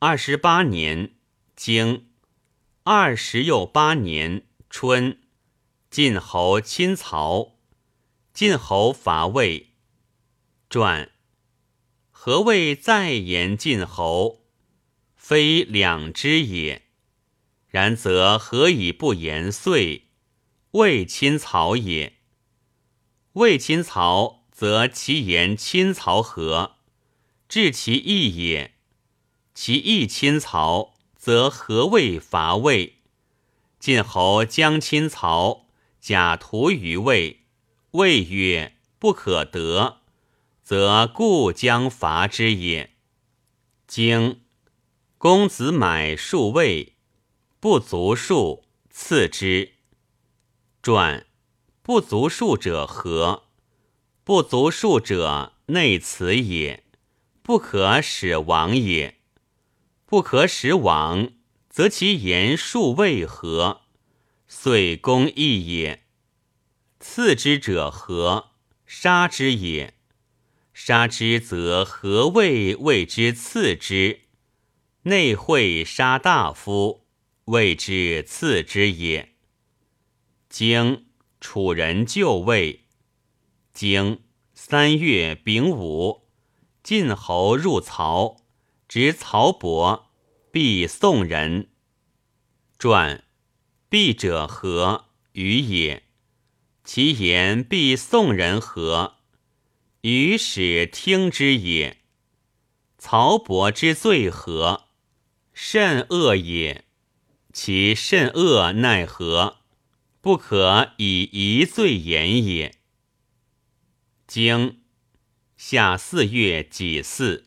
二十八年经二十又八年春，晋侯亲曹。晋侯伐魏。传。何谓再言晋侯？非两之也。然则何以不言遂？魏亲曹也。魏亲曹，则其言亲曹何？治其义也。其义亲曹，则何谓伐魏？晋侯将亲曹，假图于魏。魏曰：“不可得，则故将伐之也。”经公子买数魏，不足数，次之。传不足数者何？不足数者内辞也，不可使亡也。不可使往，则其言数为何？遂公义也。次之者何？杀之也。杀之，则何谓谓之次之？内会杀大夫，谓之次之也。经楚人就位。经三月丙午，晋侯入曹。执曹伯，必宋人。传，必者何？与也。其言必宋人何？与使听之也。曹伯之罪何？甚恶也。其甚恶奈何？不可以一罪言也。经夏四月己巳。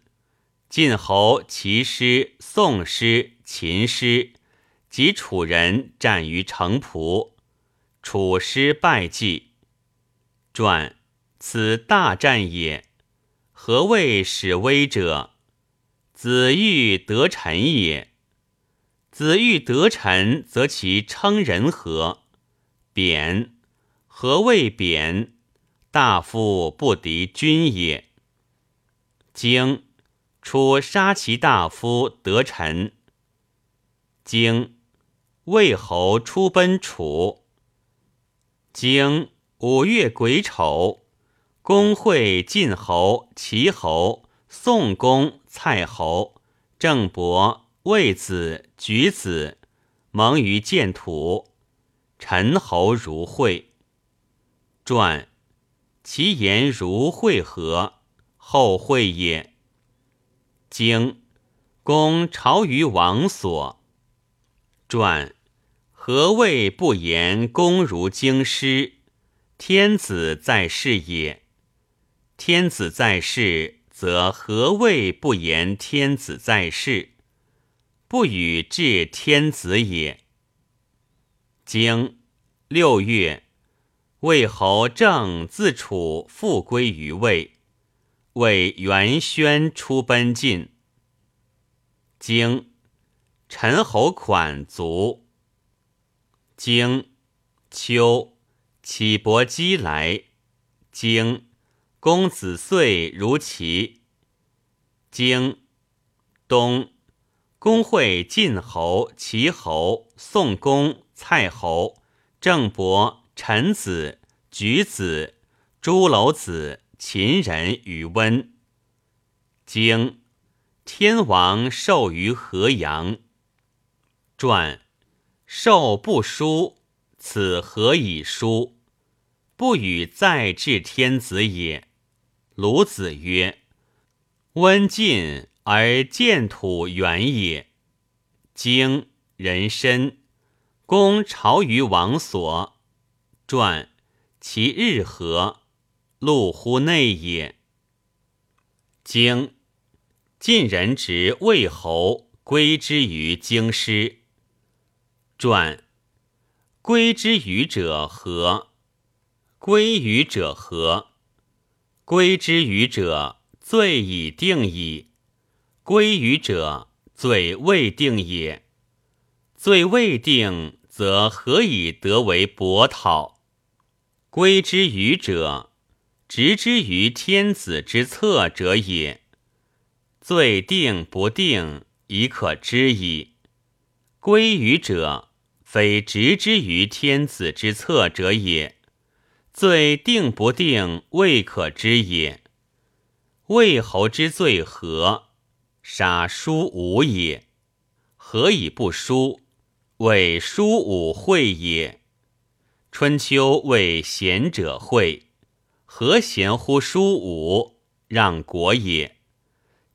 晋侯齐师、宋师、秦师及楚人战于城濮，楚师败绩。传：此大战也。何谓使威者？子欲得臣也。子欲得臣，则其称人何？贬。何谓贬？大夫不敌君也。经。楚杀其大夫得臣。经魏侯出奔楚。经五月癸丑，公会晋侯、齐侯、宋公、蔡侯、郑伯、魏子、举子，蒙于建土。陈侯如会。传其言如会合？后会也。经公朝于王所。传何谓不言公如京师？天子在世也。天子在世，则何谓不言天子在世？不与治天子也。经六月，魏侯正自楚复归于魏。为元宣出奔晋。经陈侯款卒。经秋，启伯姬来。经公子遂如齐。经冬，公会晋侯、齐侯、宋公、蔡侯、郑伯、陈子、举子、朱楼子。秦人与温。经天王授于河阳。传授不书，此何以书？不与再治天子也。鲁子曰：“温近而见土远也。”经人参，公朝于王所。传其日何？路乎内也。经晋人执魏侯归之于京师。传归之于者何？归于者何？归之于者罪已定矣。归于者罪未定也。罪未定，则何以得为伯讨？归之于者。执之于天子之策者也。罪定不定，已可知矣。归于者，非直之于天子之策者也。罪定不定，未可知也。魏侯之罪何？杀叔武也。何以不书？谓叔武惠也。春秋谓贤者惠，何贤乎叔武？让国也。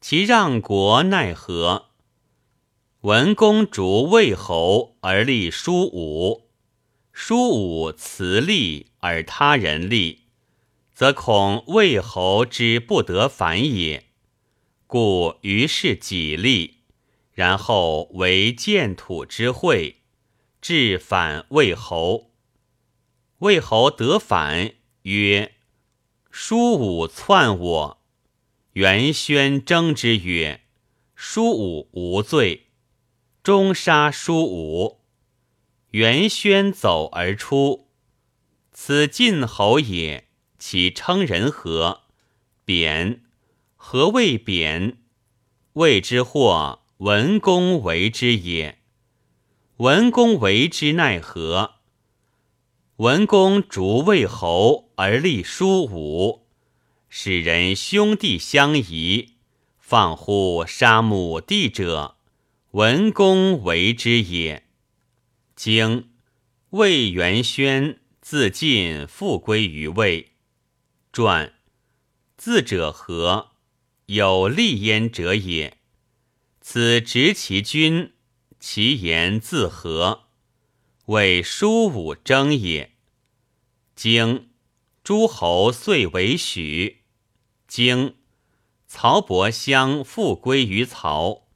其让国奈何？文公逐魏侯而立叔武，叔武辞立而他人立，则恐魏侯之不得反也。故于是己立，然后为建土之会，至反魏侯。魏侯得反，曰：“叔武篡我。”元宣争之曰：“叔武无罪，终杀叔武。”元宣走而出。此晋侯也，其称人何？贬。何谓贬？谓之或文公为之也。文公为之奈何？文公逐魏侯而立叔武。使人兄弟相疑，放乎杀母弟者，文公为之也。经魏元宣自尽，复归于魏。传自者何？有立焉者也。此执其君，其言自和？谓叔武争也。经诸侯遂为许。经曹伯相复归于曹，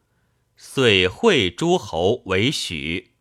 遂会诸侯为许。